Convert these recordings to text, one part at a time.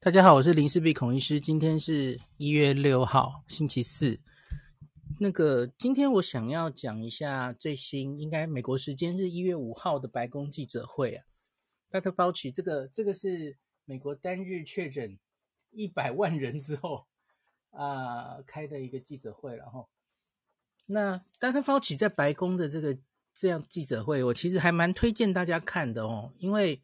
大家好，我是林氏璧孔医师。今天是一月六号，星期四。那个，今天我想要讲一下最新，应该美国时间是一月五号的白宫记者会啊。Dr. Fauci 这个这个是美国单日确诊一百万人之后啊、呃、开的一个记者会，然后那 Dr. Fauci 在白宫的这个这样记者会，我其实还蛮推荐大家看的哦，因为。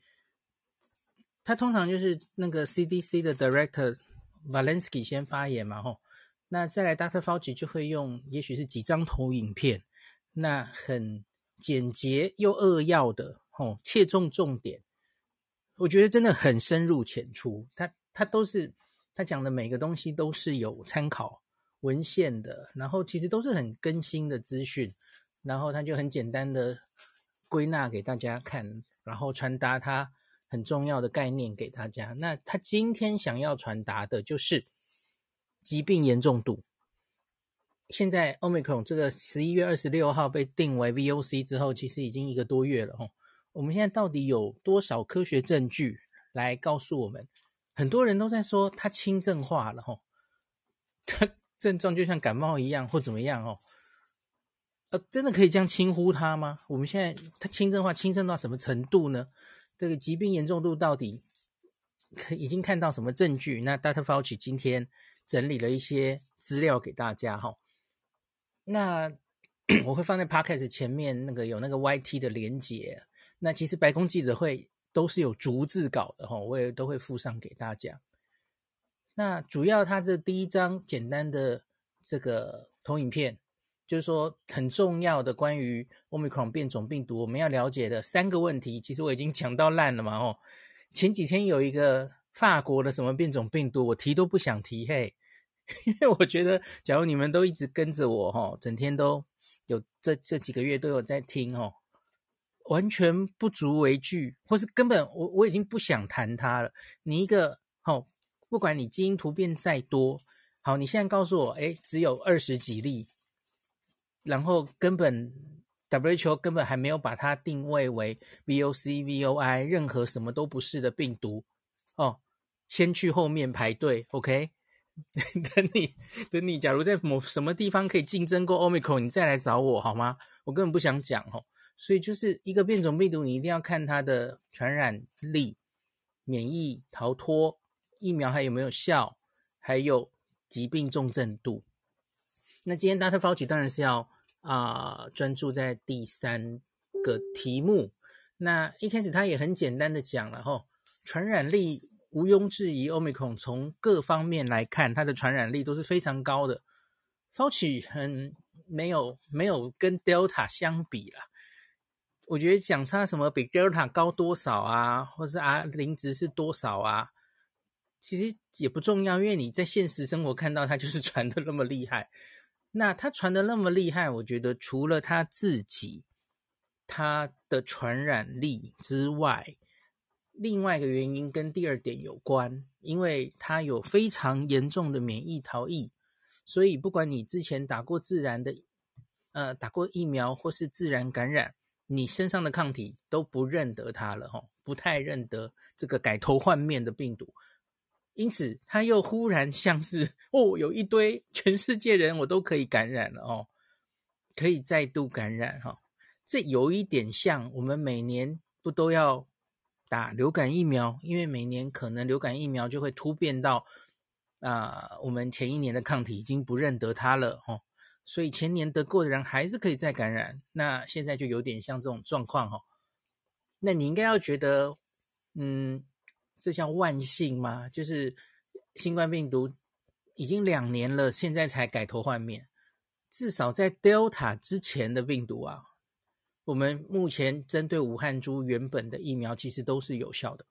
他通常就是那个 CDC 的 Director Valensky 先发言嘛，吼，那再来 Dr. Fauci 就会用，也许是几张投影片，那很简洁又扼要的，吼，切中重点，我觉得真的很深入浅出。他他都是他讲的每个东西都是有参考文献的，然后其实都是很更新的资讯，然后他就很简单的归纳给大家看，然后传达他。很重要的概念给大家。那他今天想要传达的就是疾病严重度。现在 Omicron 这个十一月二十六号被定为 VOC 之后，其实已经一个多月了哦。我们现在到底有多少科学证据来告诉我们？很多人都在说它轻症化了哦，它 症状就像感冒一样或怎么样哦。呃，真的可以这样轻呼它吗？我们现在它轻症化，轻症到什么程度呢？这个疾病严重度到底已经看到什么证据？那 Dr. Fauci 今天整理了一些资料给大家哈。那 我会放在 Podcast 前面那个有那个 YT 的连结。那其实白宫记者会都是有逐字稿的哈，我也都会附上给大家。那主要它这第一张简单的这个投影片。就是说，很重要的关于 Omicron 变种病毒，我们要了解的三个问题，其实我已经讲到烂了嘛。哦，前几天有一个法国的什么变种病毒，我提都不想提嘿，因为我觉得，假如你们都一直跟着我，哈，整天都有这这几个月都有在听，哦，完全不足为惧，或是根本我我已经不想谈它了。你一个，哦，不管你基因突变再多，好，你现在告诉我，诶，只有二十几例。然后根本 WHO 根本还没有把它定位为 VOC、VOI，任何什么都不是的病毒哦。先去后面排队，OK？等你等你，假如在某什么地方可以竞争过 Omicron，你再来找我好吗？我根本不想讲哦。所以就是一个变种病毒，你一定要看它的传染力、免疫逃脱、疫苗还有没有效，还有疾病重症度。那今天 Dr. Fauci 当然是要。啊，专注在第三个题目。那一开始他也很简单的讲了吼，传染力毋庸置疑，Omicron 从各方面来看，它的传染力都是非常高的。Fauci 很没有没有跟 Delta 相比啦，我觉得讲它什么比 Delta 高多少啊，或是啊零值是多少啊，其实也不重要，因为你在现实生活看到它就是传的那么厉害。那他传的那么厉害，我觉得除了他自己他的传染力之外，另外一个原因跟第二点有关，因为他有非常严重的免疫逃逸，所以不管你之前打过自然的，呃，打过疫苗或是自然感染，你身上的抗体都不认得它了，吼，不太认得这个改头换面的病毒。因此，他又忽然像是哦，有一堆全世界人我都可以感染了哦，可以再度感染哈、哦。这有一点像我们每年不都要打流感疫苗？因为每年可能流感疫苗就会突变到啊、我们前一年的抗体已经不认得它了哦，所以前年得过的人还是可以再感染。那现在就有点像这种状况哈、哦。那你应该要觉得，嗯。这叫万幸吗？就是新冠病毒已经两年了，现在才改头换面。至少在 Delta 之前的病毒啊，我们目前针对武汉株原本的疫苗其实都是有效的。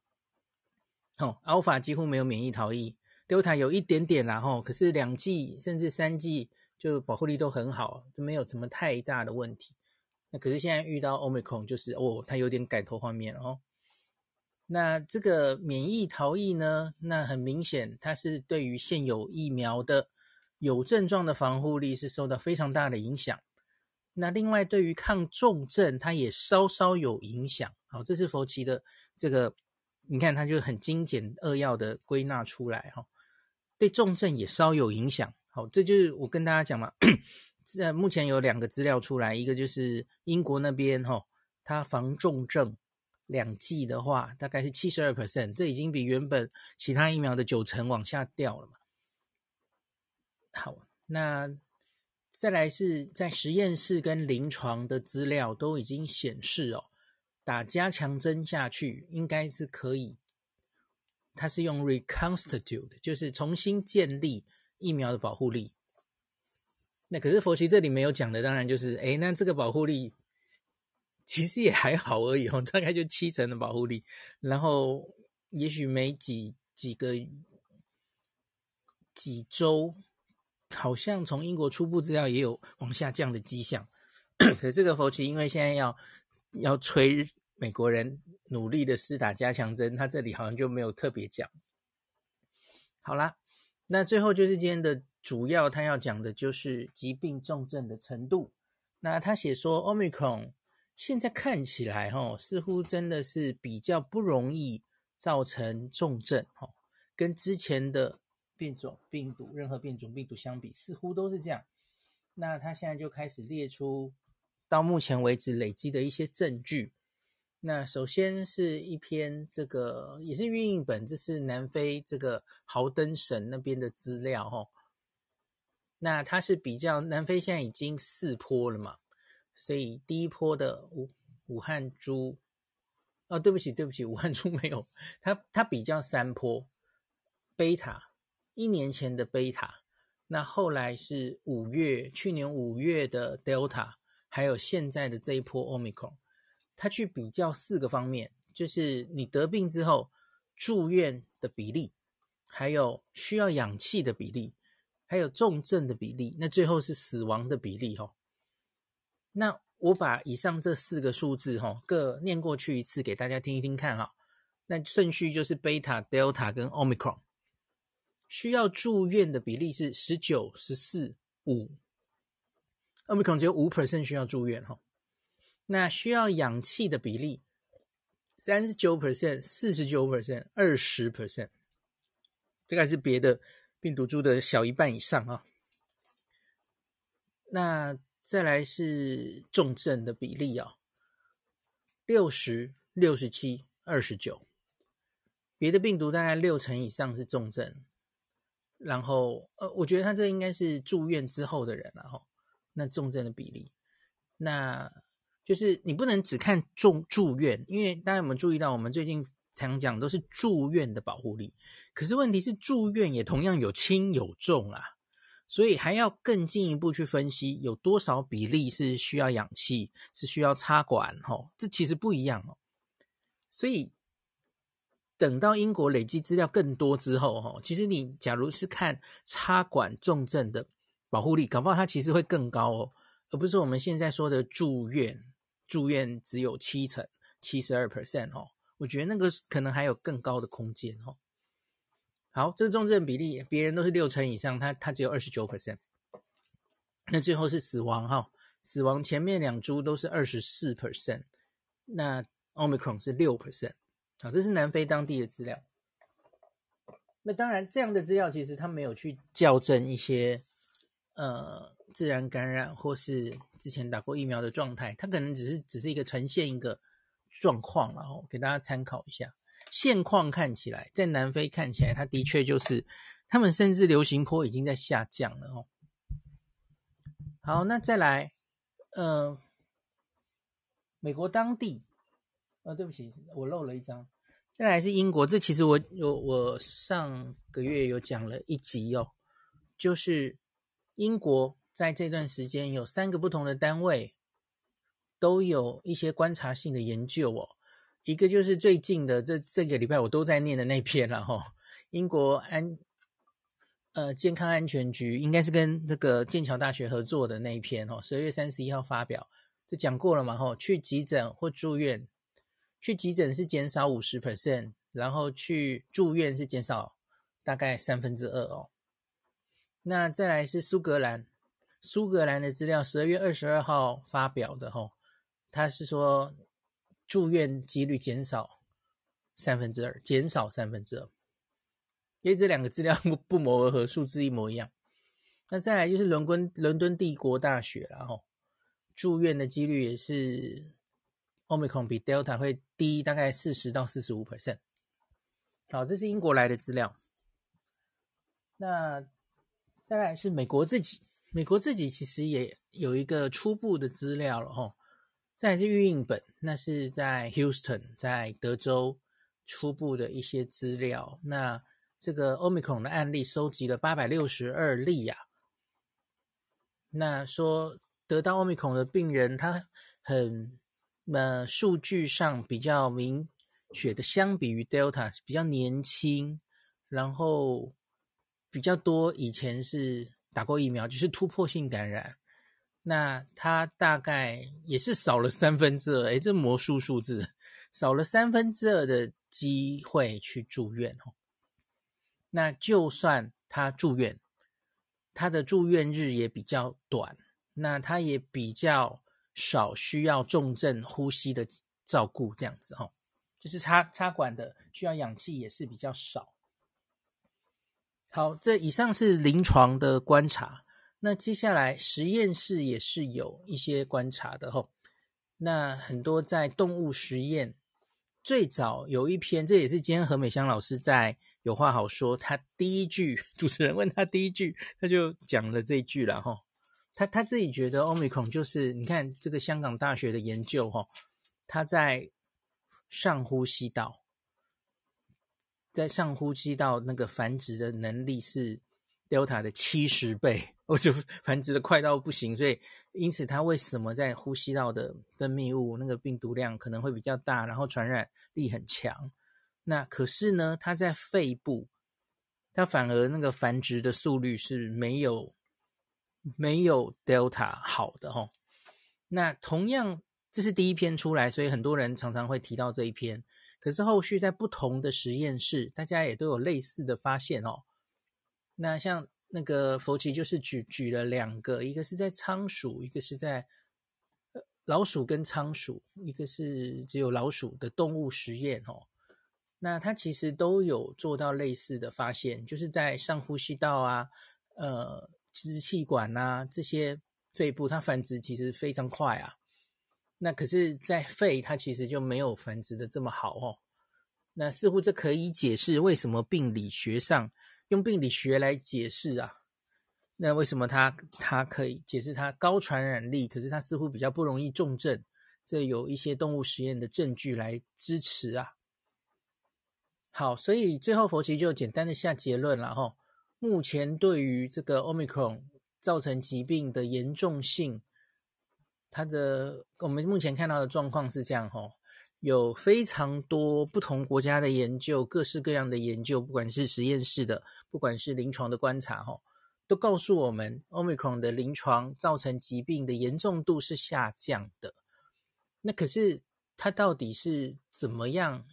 哦，Alpha 几乎没有免疫逃逸，Delta 有一点点啦，吼，可是两剂甚至三剂就保护力都很好，就没有什么太大的问题。那可是现在遇到 Omicron，就是哦，它有点改头换面了哦。那这个免疫逃逸呢？那很明显，它是对于现有疫苗的有症状的防护力是受到非常大的影响。那另外，对于抗重症，它也稍稍有影响。好，这是佛奇的这个你看它就很精简扼要的归纳出来哈，对重症也稍有影响。好，这就是我跟大家讲嘛，在目前有两个资料出来，一个就是英国那边哈，它防重症两剂的话大概是七十二 percent，这已经比原本其他疫苗的九成往下掉了嘛。好，那再来是在实验室跟临床的资料都已经显示哦，打加强针下去应该是可以，它是用 reconstitute，就是重新建立疫苗的保护力。那可是佛奇这里没有讲的，当然就是，诶，那这个保护力其实也还好而已哦，大概就七成的保护力，然后也许没几几个几周。好像从英国初步资料也有往下降的迹象，可是这个佛奇因为现在要要催美国人努力的施打加强针，他这里好像就没有特别讲。好啦，那最后就是今天的主要，他要讲的就是疾病重症的程度。那他写说，Omicron 现在看起来哈，似乎真的是比较不容易造成重症哈，跟之前的。变种病毒，任何变种病毒相比，似乎都是这样。那他现在就开始列出到目前为止累积的一些证据。那首先是一篇这个也是运印本，这是南非这个豪登省那边的资料哈。那它是比较南非现在已经四波了嘛，所以第一波的武武汉猪，哦，对不起对不起，武汉猪没有，它它比较三波贝塔。一年前的贝塔，那后来是五月，去年五月的 Delta，还有现在的这一波 Omicron，它去比较四个方面，就是你得病之后住院的比例，还有需要氧气的比例，还有重症的比例，那最后是死亡的比例哈。那我把以上这四个数字哈各念过去一次给大家听一听看哈。那顺序就是贝塔、德尔塔跟奥密克戎。需要住院的比例是十九、十四、五奥密克戎只有五 percent 需要住院哈。那需要氧气的比例三十九 percent、四十九 percent、二十 percent，这个还是别的病毒株的小一半以上啊。那再来是重症的比例啊，六十、六十七、二十九，别的病毒大概六成以上是重症。然后，呃，我觉得他这应该是住院之后的人了哈。那重症的比例，那就是你不能只看重住院，因为大家有没有注意到，我们最近常讲都是住院的保护力。可是问题是，住院也同样有轻有重啊，所以还要更进一步去分析有多少比例是需要氧气，是需要插管，吼，这其实不一样哦。所以。等到英国累积资料更多之后，哈，其实你假如是看插管重症的保护力，搞不好它其实会更高哦，而不是我们现在说的住院，住院只有七成，七十二 percent 哦，我觉得那个可能还有更高的空间哦。好，这个重症比例，别人都是六成以上，它它只有二十九 percent。那最后是死亡哈，死亡前面两株都是二十四 percent，那 Omicron 是六 percent。好，这是南非当地的资料。那当然，这样的资料其实他没有去校正一些呃自然感染或是之前打过疫苗的状态，它可能只是只是一个呈现一个状况，然后给大家参考一下。现况看起来，在南非看起来，它的确就是他们甚至流行坡已经在下降了哦。好，那再来，呃，美国当地，呃，对不起，我漏了一张。再来是英国，这其实我有我上个月有讲了一集哦，就是英国在这段时间有三个不同的单位都有一些观察性的研究哦，一个就是最近的这这个礼拜我都在念的那篇了哈，英国安呃健康安全局应该是跟这个剑桥大学合作的那一篇哦，十二月三十一号发表，就讲过了嘛吼，去急诊或住院。去急诊是减少五十 percent，然后去住院是减少大概三分之二哦。那再来是苏格兰，苏格兰的资料十二月二十二号发表的吼，他是说住院几率减少三分之二，减少三分之二。因为这两个资料 不不谋而合，数字一模一样。那再来就是伦敦伦敦帝国大学，然后住院的几率也是 Omicron 比 Delta 会低大概四十到四十五 percent。好，这是英国来的资料。那再来是美国自己，美国自己其实也有一个初步的资料了哈。再来是预印本，那是在 Houston，在德州初步的一些资料。那这个 Omicron 的案例收集了八百六十二例呀、啊。那说得到 Omicron 的病人，他很呃数据上比较明确的，相比于 Delta 比较年轻，然后比较多以前是打过疫苗，就是突破性感染。那他大概也是少了三分之二，诶，这魔术数字，少了三分之二的机会去住院哦。那就算他住院，他的住院日也比较短，那他也比较少需要重症呼吸的照顾，这样子哈，就是插插管的需要氧气也是比较少。好，这以上是临床的观察，那接下来实验室也是有一些观察的哈。那很多在动物实验，最早有一篇，这也是今天何美香老师在。有话好说，他第一句主持人问他第一句，他就讲了这一句了哈。他他自己觉得奥密克就是你看这个香港大学的研究哈，他在上呼吸道，在上呼吸道那个繁殖的能力是 Delta 的七十倍，我就 繁殖的快到不行，所以因此它为什么在呼吸道的分泌物那个病毒量可能会比较大，然后传染力很强。那可是呢，它在肺部，它反而那个繁殖的速率是没有没有 Delta 好的哦。那同样，这是第一篇出来，所以很多人常常会提到这一篇。可是后续在不同的实验室，大家也都有类似的发现哦。那像那个佛奇就是举举了两个，一个是在仓鼠，一个是在老鼠跟仓鼠，一个是只有老鼠的动物实验哦。那它其实都有做到类似的发现，就是在上呼吸道啊、呃支气管啊这些肺部，它繁殖其实非常快啊。那可是，在肺它其实就没有繁殖的这么好哦。那似乎这可以解释为什么病理学上用病理学来解释啊。那为什么它它可以解释它高传染力，可是它似乎比较不容易重症？这有一些动物实验的证据来支持啊。好，所以最后佛奇就简单的下结论了哈。目前对于这个 Omicron 造成疾病的严重性，它的我们目前看到的状况是这样哈，有非常多不同国家的研究，各式各样的研究，不管是实验室的，不管是临床的观察哈，都告诉我们 Omicron 的临床造成疾病的严重度是下降的。那可是它到底是怎么样？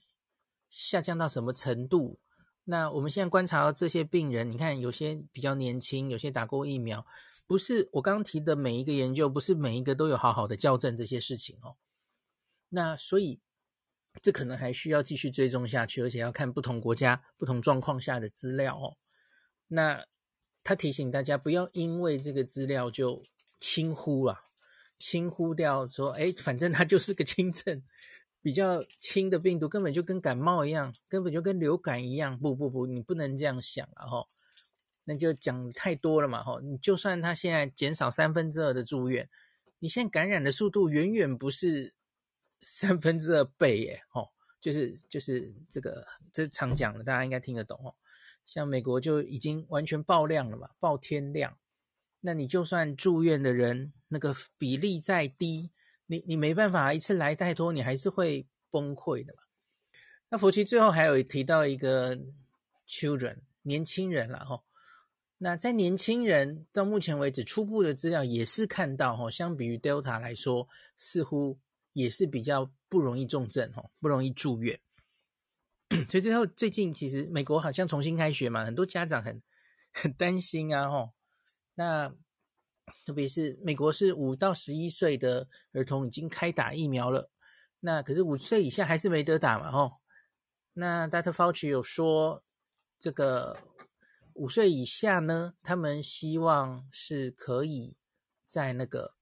下降到什么程度？那我们现在观察到这些病人，你看有些比较年轻，有些打过疫苗，不是我刚刚提的每一个研究，不是每一个都有好好的校正这些事情哦。那所以这可能还需要继续追踪下去，而且要看不同国家不同状况下的资料哦。那他提醒大家不要因为这个资料就轻忽了，轻忽掉说，哎，反正它就是个轻症。比较轻的病毒根本就跟感冒一样，根本就跟流感一样。不不不，你不能这样想了哈。那就讲太多了嘛哈。你就算他现在减少三分之二的住院，你现在感染的速度远远不是三分之二倍耶。哦，就是就是这个这常讲的，大家应该听得懂哦。像美国就已经完全爆量了嘛，爆天量。那你就算住院的人那个比例再低。你你没办法一次来太多，你还是会崩溃的嘛。那佛奇最后还有提到一个 children 年轻人了哈。那在年轻人到目前为止初步的资料也是看到哈，相比于 Delta 来说，似乎也是比较不容易重症哈，不容易住院。所以最后最近其实美国好像重新开学嘛，很多家长很很担心啊哈。那特别是美国是五到十一岁的儿童已经开打疫苗了，那可是五岁以下还是没得打嘛吼。那 Dr. Fauci 有说，这个五岁以下呢，他们希望是可以在那个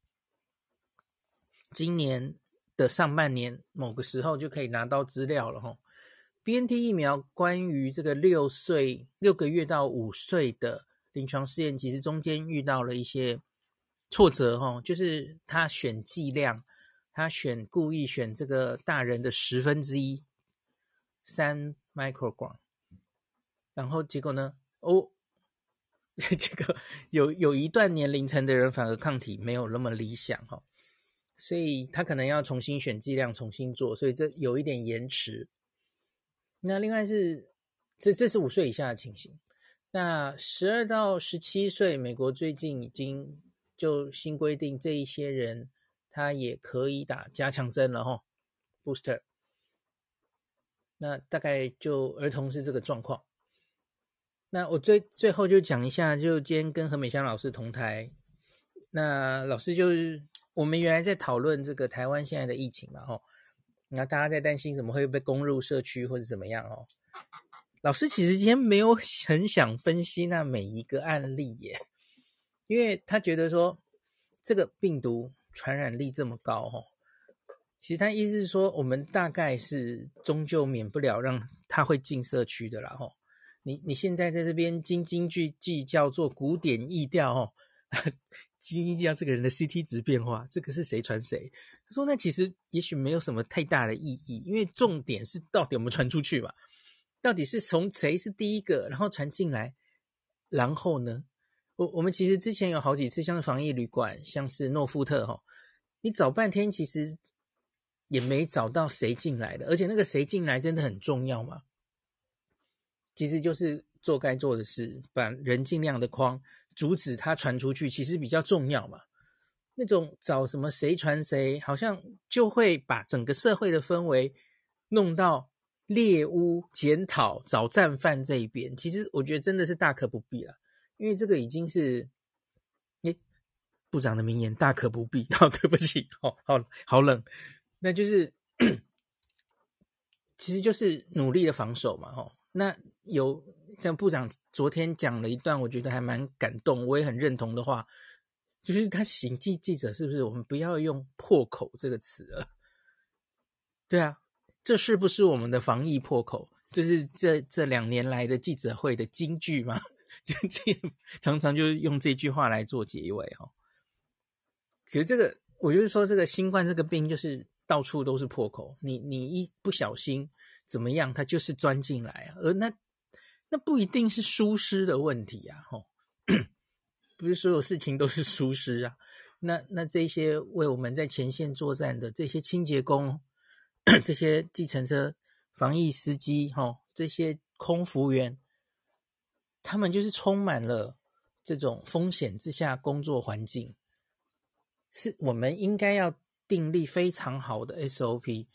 今年的上半年某个时候就可以拿到资料了哈。BNT 疫苗关于这个六岁六个月到五岁的临床试验，其实中间遇到了一些挫折哈，就是他选剂量，他选故意选这个大人的十分之一。三 microgram，然后结果呢？哦，这个有有一段年龄层的人反而抗体没有那么理想哈，所以他可能要重新选剂量，重新做，所以这有一点延迟。那另外是这这是五岁以下的情形，那十二到十七岁，美国最近已经就新规定，这一些人他也可以打加强针了哈，booster。那大概就儿童是这个状况。那我最最后就讲一下，就今天跟何美香老师同台，那老师就是我们原来在讨论这个台湾现在的疫情嘛，吼，那大家在担心怎么会被攻入社区或者怎么样哦。老师其实今天没有 很想分析那每一个案例耶，因为他觉得说这个病毒传染力这么高，吼。其实他意思是说，我们大概是终究免不了让他会进社区的啦，吼。你你现在在这边斤斤计较做古典疫调，吼，斤斤计较这个人的 CT 值变化，这个是谁传谁？他说那其实也许没有什么太大的意义，因为重点是到底我们传出去嘛，到底是从谁是第一个，然后传进来，然后呢，我我们其实之前有好几次，像是防疫旅馆，像是诺富特，吼，你找半天其实。也没找到谁进来的，而且那个谁进来真的很重要吗？其实就是做该做的事，把人尽量的框，阻止他传出去，其实比较重要嘛。那种找什么谁传谁，好像就会把整个社会的氛围弄到猎巫、检讨、找战犯这一边。其实我觉得真的是大可不必了，因为这个已经是，诶，部长的名言，大可不必。好，对不起，好好好冷。那就是，其实就是努力的防守嘛，吼。那有像部长昨天讲了一段，我觉得还蛮感动，我也很认同的话，就是他行记记者是不是？我们不要用破口这个词了。对啊，这是不是我们的防疫破口？这是这这两年来的记者会的金句吗？就常常就用这句话来做结尾，哦。可是这个，我就是说，这个新冠这个病就是。到处都是破口，你你一不小心怎么样，它就是钻进来。而那那不一定是疏失的问题啊，吼，不是所有事情都是疏失啊。那那这些为我们在前线作战的这些清洁工、这些计程车、防疫司机，吼，这些空服员，他们就是充满了这种风险之下工作环境，是我们应该要。订立非常好的 SOP，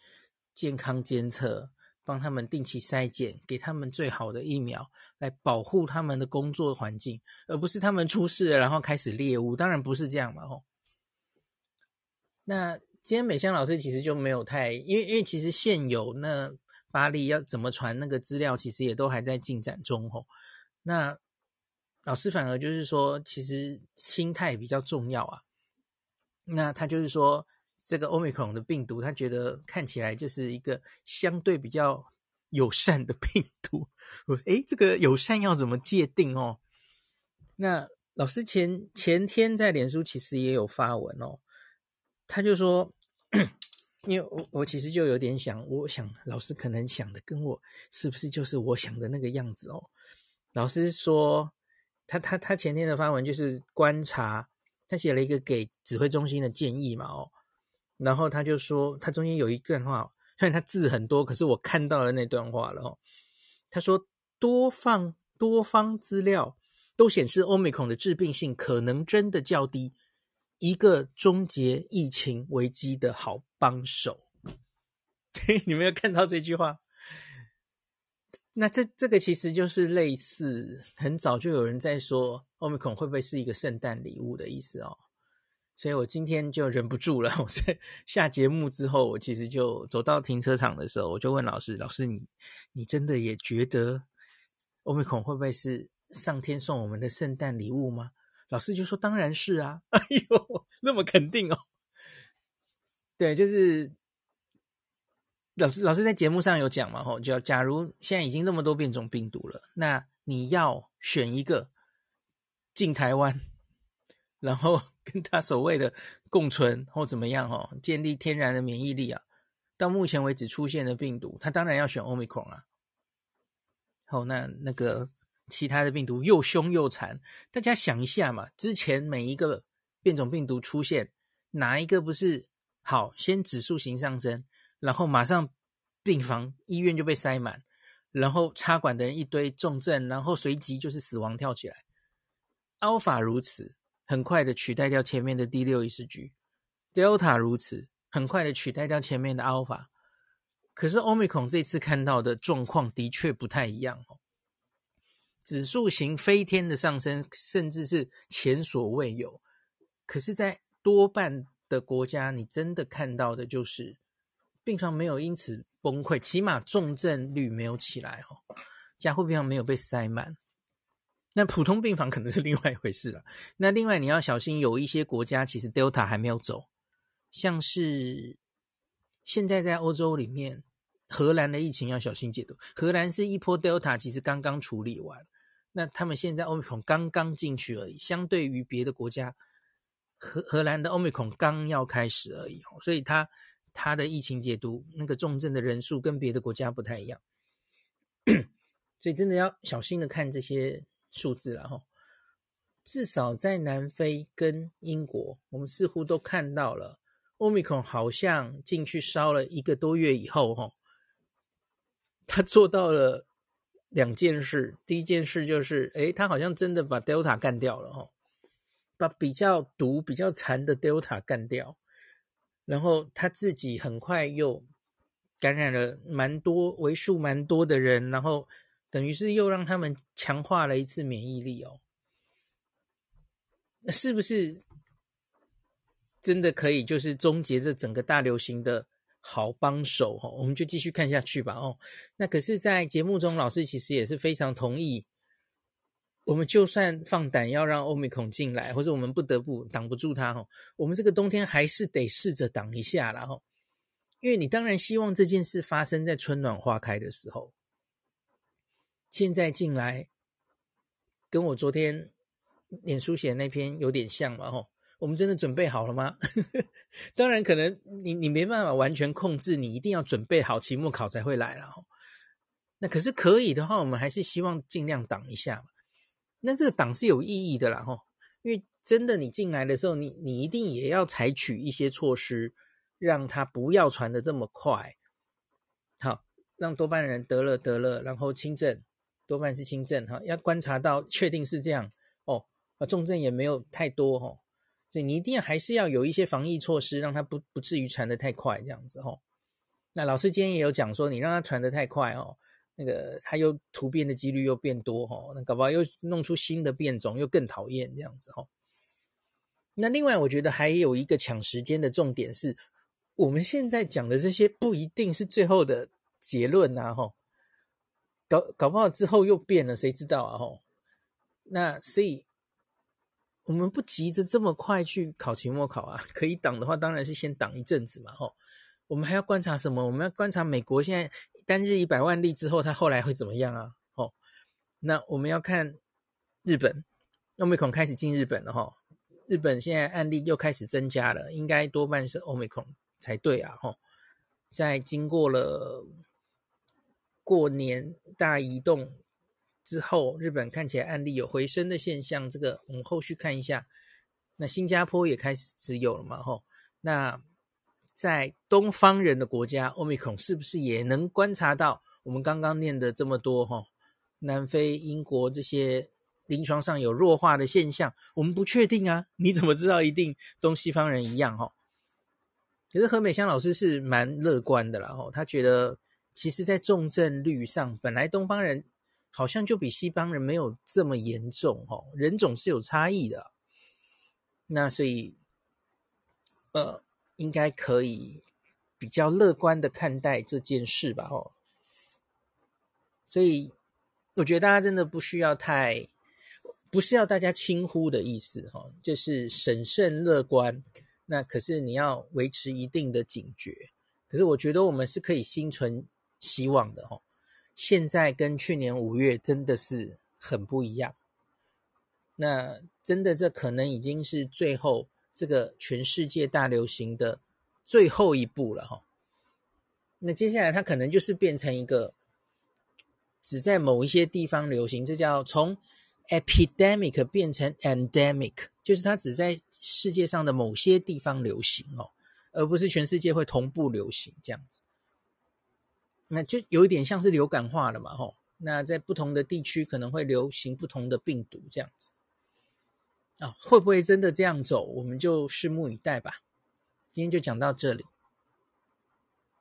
健康监测，帮他们定期筛检，给他们最好的疫苗，来保护他们的工作环境，而不是他们出事了然后开始猎物。当然不是这样嘛，吼。那今天美香老师其实就没有太，因为因为其实现有那巴黎要怎么传那个资料，其实也都还在进展中，吼。那老师反而就是说，其实心态比较重要啊。那他就是说。这个 Omicron 的病毒，他觉得看起来就是一个相对比较友善的 病毒。我说，诶，这个友善要怎么界定哦？那老师前前天在脸书其实也有发文哦，他就说，因为我我其实就有点想，我想老师可能想的跟我是不是就是我想的那个样子哦？老师说，他他他前天的发文就是观察，他写了一个给指挥中心的建议嘛哦。然后他就说，他中间有一段话，虽然他字很多，可是我看到了那段话了哦。他说，多放多方资料都显示，Omicron 的致病性可能真的较低，一个终结疫情危机的好帮手。嘿，你没有看到这句话？那这这个其实就是类似，很早就有人在说，Omicron 会不会是一个圣诞礼物的意思哦。所以我今天就忍不住了。我在下节目之后，我其实就走到停车场的时候，我就问老师：“老师，你你真的也觉得 Omicron 会不会是上天送我们的圣诞礼物吗？”老师就说：“当然是啊！” 哎呦，那么肯定哦。对，就是老师老师在节目上有讲嘛，吼，就假如现在已经那么多变种病毒了，那你要选一个进台湾，然后。跟他所谓的共存或怎么样哈，建立天然的免疫力啊，到目前为止出现的病毒，他当然要选 Omicron 啊。好，那那个其他的病毒又凶又残，大家想一下嘛，之前每一个变种病毒出现，哪一个不是好先指数型上升，然后马上病房医院就被塞满，然后插管的人一堆重症，然后随即就是死亡跳起来。Alpha 如此。很快的取代掉前面的第六一世局，Delta 如此，很快的取代掉前面的 Alpha。可是 Omicron 这次看到的状况的确不太一样哦，指数型飞天的上升，甚至是前所未有。可是，在多半的国家，你真的看到的就是病床没有因此崩溃，起码重症率没有起来哦，加护病房没有被塞满。那普通病房可能是另外一回事了。那另外你要小心，有一些国家其实 Delta 还没有走，像是现在在欧洲里面，荷兰的疫情要小心解读。荷兰是一波 Delta 其实刚刚处理完，那他们现在 Omicron 刚刚进去而已。相对于别的国家，荷荷兰的 Omicron 刚要开始而已，所以它它的疫情解读那个重症的人数跟别的国家不太一样，所以真的要小心的看这些。数字了哈，至少在南非跟英国，我们似乎都看到了欧米克好像进去烧了一个多月以后，哈，他做到了两件事。第一件事就是，诶，他好像真的把 Delta 干掉了，哈，把比较毒、比较残的 Delta 干掉，然后他自己很快又感染了蛮多、为数蛮多的人，然后。等于是又让他们强化了一次免疫力哦，那是不是真的可以就是终结这整个大流行的好帮手哦？我们就继续看下去吧哦。那可是，在节目中，老师其实也是非常同意，我们就算放胆要让欧米孔进来，或者我们不得不挡不住它哦，我们这个冬天还是得试着挡一下了哦，因为你当然希望这件事发生在春暖花开的时候。现在进来，跟我昨天脸书写的那篇有点像嘛？吼，我们真的准备好了吗？当然，可能你你没办法完全控制，你一定要准备好期末考才会来了。那可是可以的话，我们还是希望尽量挡一下嘛。那这个挡是有意义的啦，吼，因为真的你进来的时候，你你一定也要采取一些措施，让它不要传的这么快。好，让多半人得了得了，然后轻症。多半是轻症哈，要观察到确定是这样哦，啊重症也没有太多哈，所以你一定还是要有一些防疫措施，让它不不至于传得太快这样子哈。那老师今天也有讲说，你让它传得太快哦，那个它又突变的几率又变多哈，那搞不好又弄出新的变种，又更讨厌这样子哈。那另外我觉得还有一个抢时间的重点是，我们现在讲的这些不一定是最后的结论呐哈。搞搞不好之后又变了，谁知道啊？吼，那所以我们不急着这么快去考期末考啊。可以挡的话，当然是先挡一阵子嘛。吼，我们还要观察什么？我们要观察美国现在单日一百万例之后，它后来会怎么样啊？吼，那我们要看日本，Omicron 开始进日本了哈。日本现在案例又开始增加了，应该多半是 Omicron 才对啊。吼，在经过了。过年大移动之后，日本看起来案例有回升的现象，这个我们后续看一下。那新加坡也开始有了嘛？吼，那在东方人的国家，Omicron 是不是也能观察到我们刚刚念的这么多？吼，南非、英国这些临床上有弱化的现象，我们不确定啊。你怎么知道一定东西方人一样？吼，可是何美香老师是蛮乐观的啦，吼，他觉得。其实，在重症率上，本来东方人好像就比西方人没有这么严重，哦，人种是有差异的。那所以呃，应该可以比较乐观的看待这件事吧，哦。所以我觉得大家真的不需要太，不是要大家轻忽的意思，哈，就是审慎乐观。那可是你要维持一定的警觉。可是我觉得我们是可以心存希望的，哈。现在跟去年五月真的是很不一样。那真的这可能已经是最后。这个全世界大流行的最后一步了哈，那接下来它可能就是变成一个只在某一些地方流行，这叫从 epidemic 变成 endemic，就是它只在世界上的某些地方流行哦，而不是全世界会同步流行这样子。那就有一点像是流感化了嘛吼，那在不同的地区可能会流行不同的病毒这样子。啊，会不会真的这样走？我们就拭目以待吧。今天就讲到这里。